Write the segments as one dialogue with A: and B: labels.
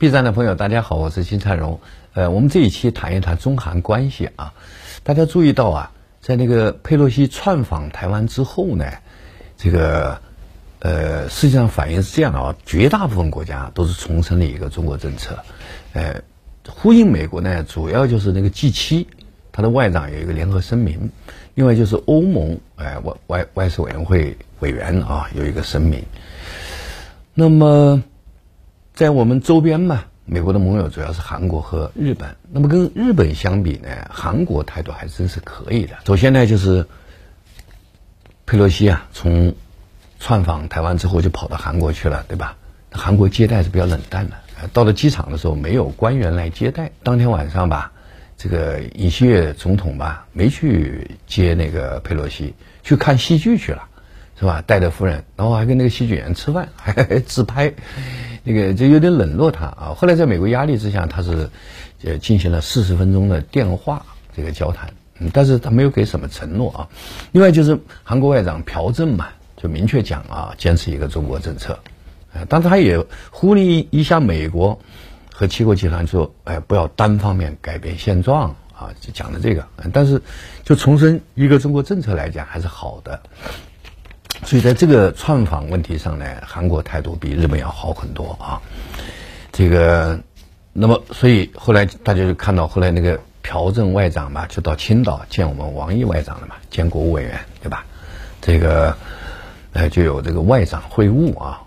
A: B 站的朋友，大家好，我是金灿荣。呃，我们这一期谈一谈中韩关系啊。大家注意到啊，在那个佩洛西窜访台湾之后呢，这个呃，实际上反应是这样的啊，绝大部分国家都是重申了一个中国政策。呃，呼应美国呢，主要就是那个 G 七，它的外长有一个联合声明，另外就是欧盟哎外外外事委员会委员啊有一个声明。那么。在我们周边嘛，美国的盟友主要是韩国和日本。那么跟日本相比呢，韩国态度还真是可以的。首先呢，就是佩洛西啊，从窜访台湾之后就跑到韩国去了，对吧？韩国接待是比较冷淡的。到了机场的时候，没有官员来接待。当天晚上吧，这个尹锡悦总统吧，没去接那个佩洛西，去看戏剧去了，是吧？带着夫人，然后还跟那个戏剧演员吃饭，还自拍。那个就有点冷落他啊。后来在美国压力之下，他是呃进行了四十分钟的电话这个交谈，嗯，但是他没有给什么承诺啊。另外就是韩国外长朴正嘛，就明确讲啊，坚持一个中国政策，啊，但他也呼吁一下美国和七国集团说，哎，不要单方面改变现状啊，就讲的这个。但是就重申一个中国政策来讲，还是好的。所以在这个串访问题上呢，韩国态度比日本要好很多啊。这个，那么所以后来大家就看到，后来那个朴正外长嘛，就到青岛见我们王毅外长了嘛，见国务委员，对吧？这个，呃，就有这个外长会晤啊。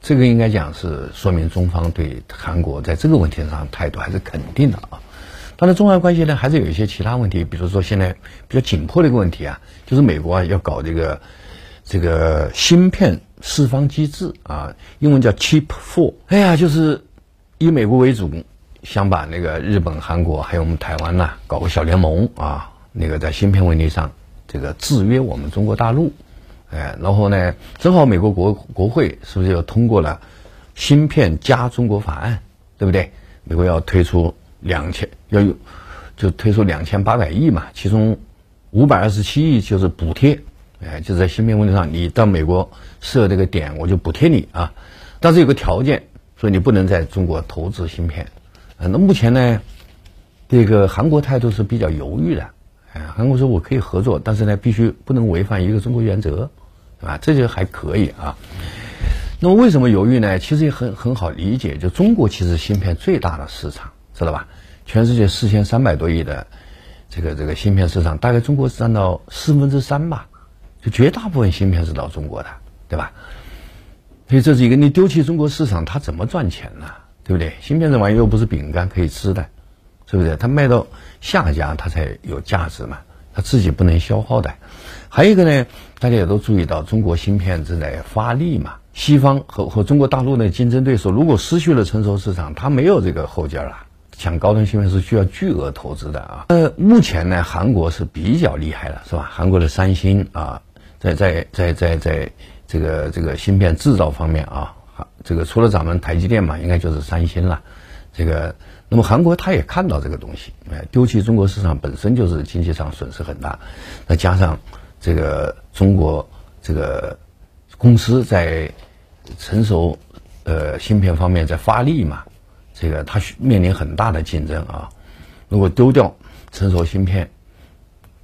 A: 这个应该讲是说明中方对韩国在这个问题上态度还是肯定的啊。当然，中韩关系呢，还是有一些其他问题，比如说现在比较紧迫的一个问题啊，就是美国啊要搞这个。这个芯片释放机制啊，英文叫 Chip Four。哎呀，就是以美国为主，想把那个日本、韩国还有我们台湾呐，搞个小联盟啊，那个在芯片问题上这个制约我们中国大陆。哎，然后呢，正好美国国国会是不是又通过了芯片加中国法案，对不对？美国要推出两千，要有就推出两千八百亿嘛，其中五百二十七亿就是补贴。哎，就在芯片问题上，你到美国设这个点，我就补贴你啊。但是有个条件，说你不能在中国投资芯片。那目前呢，这个韩国态度是比较犹豫的。哎，韩国说我可以合作，但是呢，必须不能违反一个中国原则，对吧？这就还可以啊。那么为什么犹豫呢？其实也很很好理解，就中国其实芯片最大的市场，知道吧？全世界四千三百多亿的这个这个芯片市场，大概中国占到四分之三吧。就绝大部分芯片是到中国的，对吧？所以这是一个你丢弃中国市场，它怎么赚钱呢？对不对？芯片这玩意又不是饼干可以吃的，是不是？它卖到下家，它才有价值嘛。它自己不能消耗的。还有一个呢，大家也都注意到，中国芯片正在发力嘛。西方和和中国大陆的竞争对手，如果失去了成熟市场，它没有这个后劲儿了。抢高端芯片是需要巨额投资的啊。呃，目前呢，韩国是比较厉害的，是吧？韩国的三星啊。在在在在在这个这个芯片制造方面啊，这个除了咱们台积电嘛，应该就是三星了。这个，那么韩国他也看到这个东西，哎，丢弃中国市场本身就是经济上损失很大，再加上这个中国这个公司在成熟呃芯片方面在发力嘛，这个它面临很大的竞争啊。如果丢掉成熟芯片，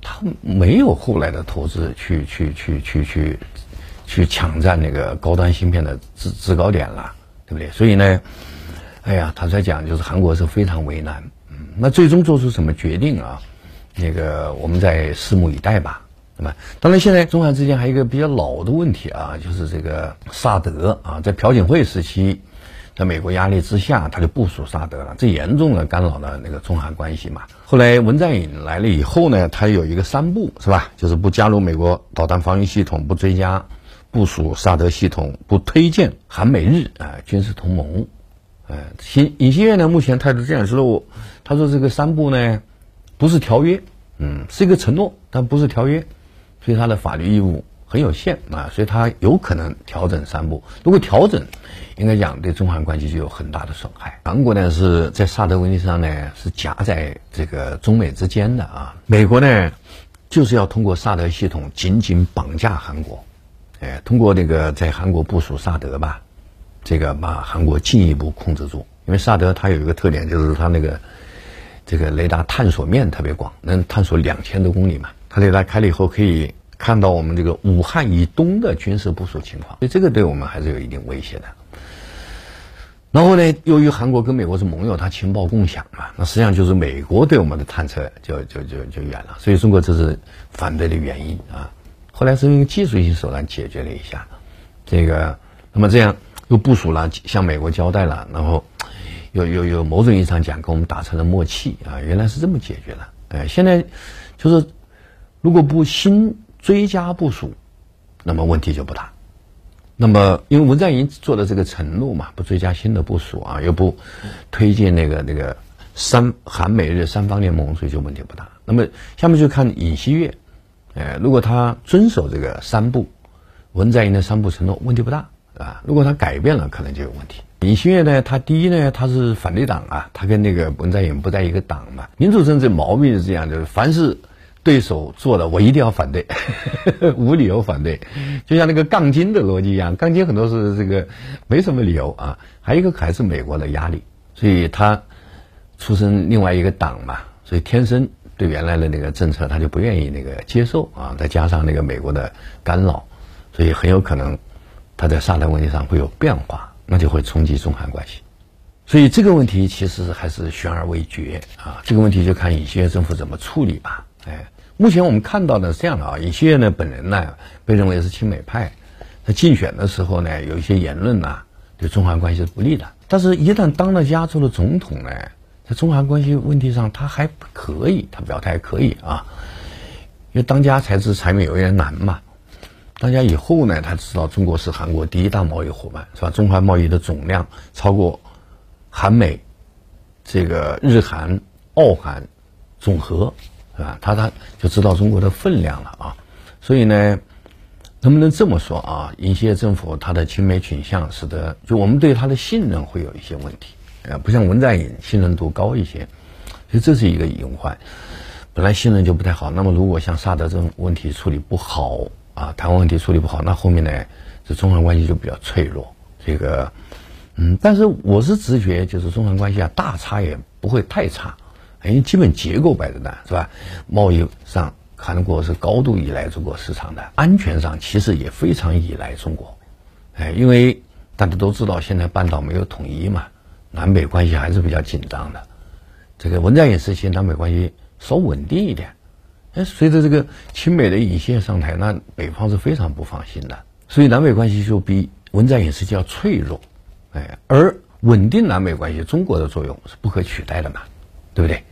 A: 他没有后来的投资去去去去去去抢占那个高端芯片的制制高点了，对不对？所以呢，哎呀，他在讲就是韩国是非常为难，嗯，那最终做出什么决定啊？那个我们在拭目以待吧，那么？当然，现在中韩之间还有一个比较老的问题啊，就是这个萨德啊，在朴槿惠时期。在美国压力之下，他就部署萨德了，这严重的干扰了那个中韩关系嘛。后来文在寅来了以后呢，他有一个三不，是吧？就是不加入美国导弹防御系统，不追加部署萨德系统，不推荐韩美日啊军事同盟。呃，新尹锡悦呢，目前态度这样说：他说这个三不呢，不是条约，嗯，是一个承诺，但不是条约，所以他的法律义务。很有限啊，所以他有可能调整三步。如果调整，应该讲对中韩关系就有很大的损害。韩国呢是在萨德问题上呢是夹在这个中美之间的啊。美国呢就是要通过萨德系统紧紧绑架韩国，哎，通过那个在韩国部署萨德吧，这个把韩国进一步控制住。因为萨德它有一个特点，就是它那个这个雷达探索面特别广，能探索两千多公里嘛。它雷达开了以后，可以看到我们这个武汉以东的军事部署情况，所以这个对我们还是有一定威胁的。然后呢，由于韩国跟美国是盟友，它情报共享嘛，那实际上就是美国对我们的探测就就就就远了，所以中国这是反对的原因啊。后来是用技术性手段解决了一下，这个那么这样又部署了，向美国交代了，然后又又又某种意义上讲跟我们达成了默契啊，原来是这么解决的。哎，现在就是如果不新追加部署，那么问题就不大。那么，因为文在寅做的这个承诺嘛，不追加新的部署啊，又不推进那个那个三韩美日三方联盟，所以就问题不大。那么下面就看尹锡悦，呃，如果他遵守这个三步，文在寅的三步承诺，问题不大，啊。如果他改变了，可能就有问题。尹锡悦呢，他第一呢，他是反对党啊，他跟那个文在寅不在一个党嘛。民主政治毛病是这样，就是凡是。对手做的，我一定要反对，无理由反对，就像那个杠精的逻辑一样。杠精很多是这个没什么理由啊，还有一个还是美国的压力，所以他出身另外一个党嘛，所以天生对原来的那个政策他就不愿意那个接受啊。再加上那个美国的干扰，所以很有可能他在萨德问题上会有变化，那就会冲击中韩关系。所以这个问题其实还是悬而未决啊。这个问题就看尹锡悦政府怎么处理吧，哎。目前我们看到的是这样的啊，尹锡悦呢本人呢被认为是亲美派，他竞选的时候呢有一些言论呐对中韩关系是不利的，但是一旦当了加州的总统呢，在中韩关系问题上他还可以，他表态可以啊，因为当家才知柴米油盐难嘛，当家以后呢他知道中国是韩国第一大贸易伙伴是吧？中韩贸易的总量超过韩美这个日韩澳韩总和。是吧？他他就知道中国的分量了啊，所以呢，能不能这么说啊？尹锡悦政府他的亲美倾向，使得就我们对他的信任会有一些问题，呃，不像文在寅信任度高一些，所以这是一个隐患。本来信任就不太好，那么如果像萨德这种问题处理不好啊，台湾问题处理不好，那后面呢，这中韩关系就比较脆弱。这个，嗯，但是我是直觉，就是中韩关系啊，大差也不会太差。因为基本结构摆在那，是吧？贸易上，韩国是高度依赖中国市场的；安全上，其实也非常依赖中国。哎，因为大家都知道，现在半岛没有统一嘛，南北关系还是比较紧张的。这个文在寅时期，南北关系稍稳定一点。哎，随着这个亲美的尹锡上台，那北方是非常不放心的，所以南北关系就比文在寅时期要脆弱。哎，而稳定南北关系，中国的作用是不可取代的嘛。对不对？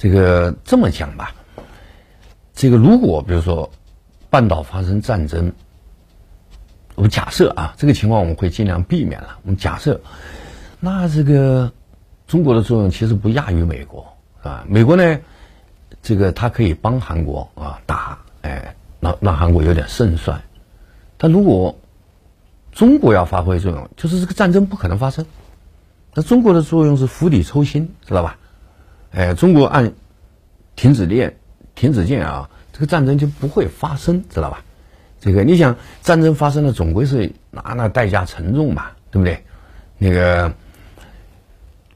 A: 这个这么讲吧，这个如果比如说半岛发生战争，我们假设啊，这个情况我们会尽量避免了。我们假设，那这个中国的作用其实不亚于美国，是吧？美国呢，这个它可以帮韩国啊打，哎，让让韩国有点胜算。但如果中国要发挥作用，就是这个战争不可能发生。那中国的作用是釜底抽薪，知道吧？哎，中国按停止链、停止键啊，这个战争就不会发生，知道吧？这个你想，战争发生了，总归是那那代价沉重嘛，对不对？那个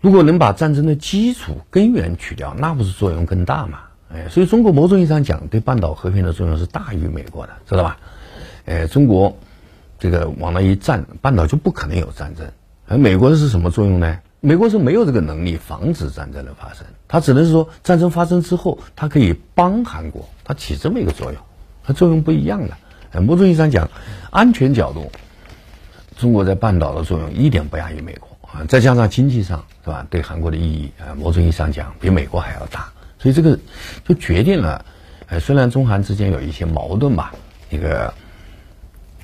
A: 如果能把战争的基础根源去掉，那不是作用更大嘛？哎，所以中国某种意义上讲，对半岛和平的作用是大于美国的，知道吧？哎，中国这个往那一站，半岛就不可能有战争。而美国是什么作用呢？美国是没有这个能力防止战争的发生，它只能是说战争发生之后，它可以帮韩国，它起这么一个作用，它作用不一样的。某种意义上讲，安全角度，中国在半岛的作用一点不亚于美国啊。再加上经济上是吧，对韩国的意义啊，某种意义上讲比美国还要大。所以这个就决定了，呃，虽然中韩之间有一些矛盾吧，一个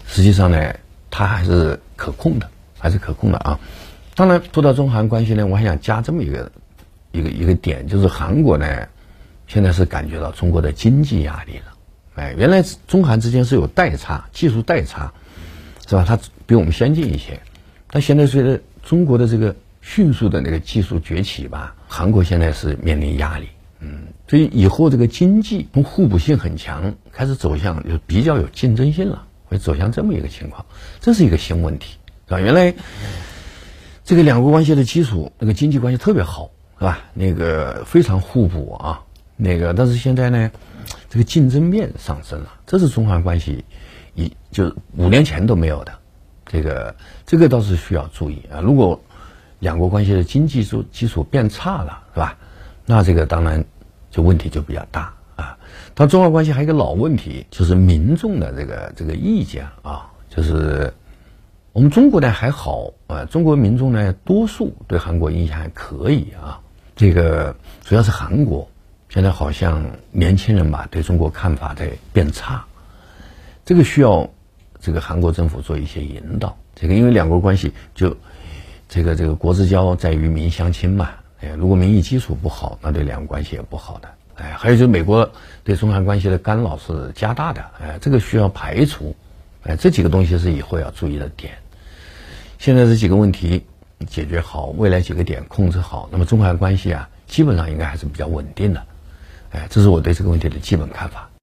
A: 实际上呢，它还是可控的，还是可控的啊。当然，说到中韩关系呢，我还想加这么一个一个一个点，就是韩国呢，现在是感觉到中国的经济压力了。哎，原来中韩之间是有代差，技术代差，是吧？它比我们先进一些。但现在随着中国的这个迅速的那个技术崛起吧，韩国现在是面临压力。嗯，所以以后这个经济从互补性很强，开始走向就比较有竞争性了，会走向这么一个情况，这是一个新问题，是吧？原来。这个两国关系的基础，那个经济关系特别好，是吧？那个非常互补啊。那个，但是现在呢，这个竞争面上升了，这是中韩关系一就五年前都没有的。这个这个倒是需要注意啊。如果两国关系的经济基基础变差了，是吧？那这个当然就问题就比较大啊。但中韩关系还有一个老问题，就是民众的这个这个意见啊，就是我们中国呢还好啊，中国民众呢多数对韩国印象还可以啊。这个主要是韩国现在好像年轻人吧对中国看法在变差，这个需要这个韩国政府做一些引导。这个因为两国关系就这个这个国之交在于民相亲嘛。哎，如果民意基础不好，那对两国关系也不好的。哎，还有就是美国对中韩关系的干扰是加大的。哎，这个需要排除。哎，这几个东西是以后要注意的点。现在这几个问题解决好，未来几个点控制好，那么中韩关系啊，基本上应该还是比较稳定的。哎，这是我对这个问题的基本看法。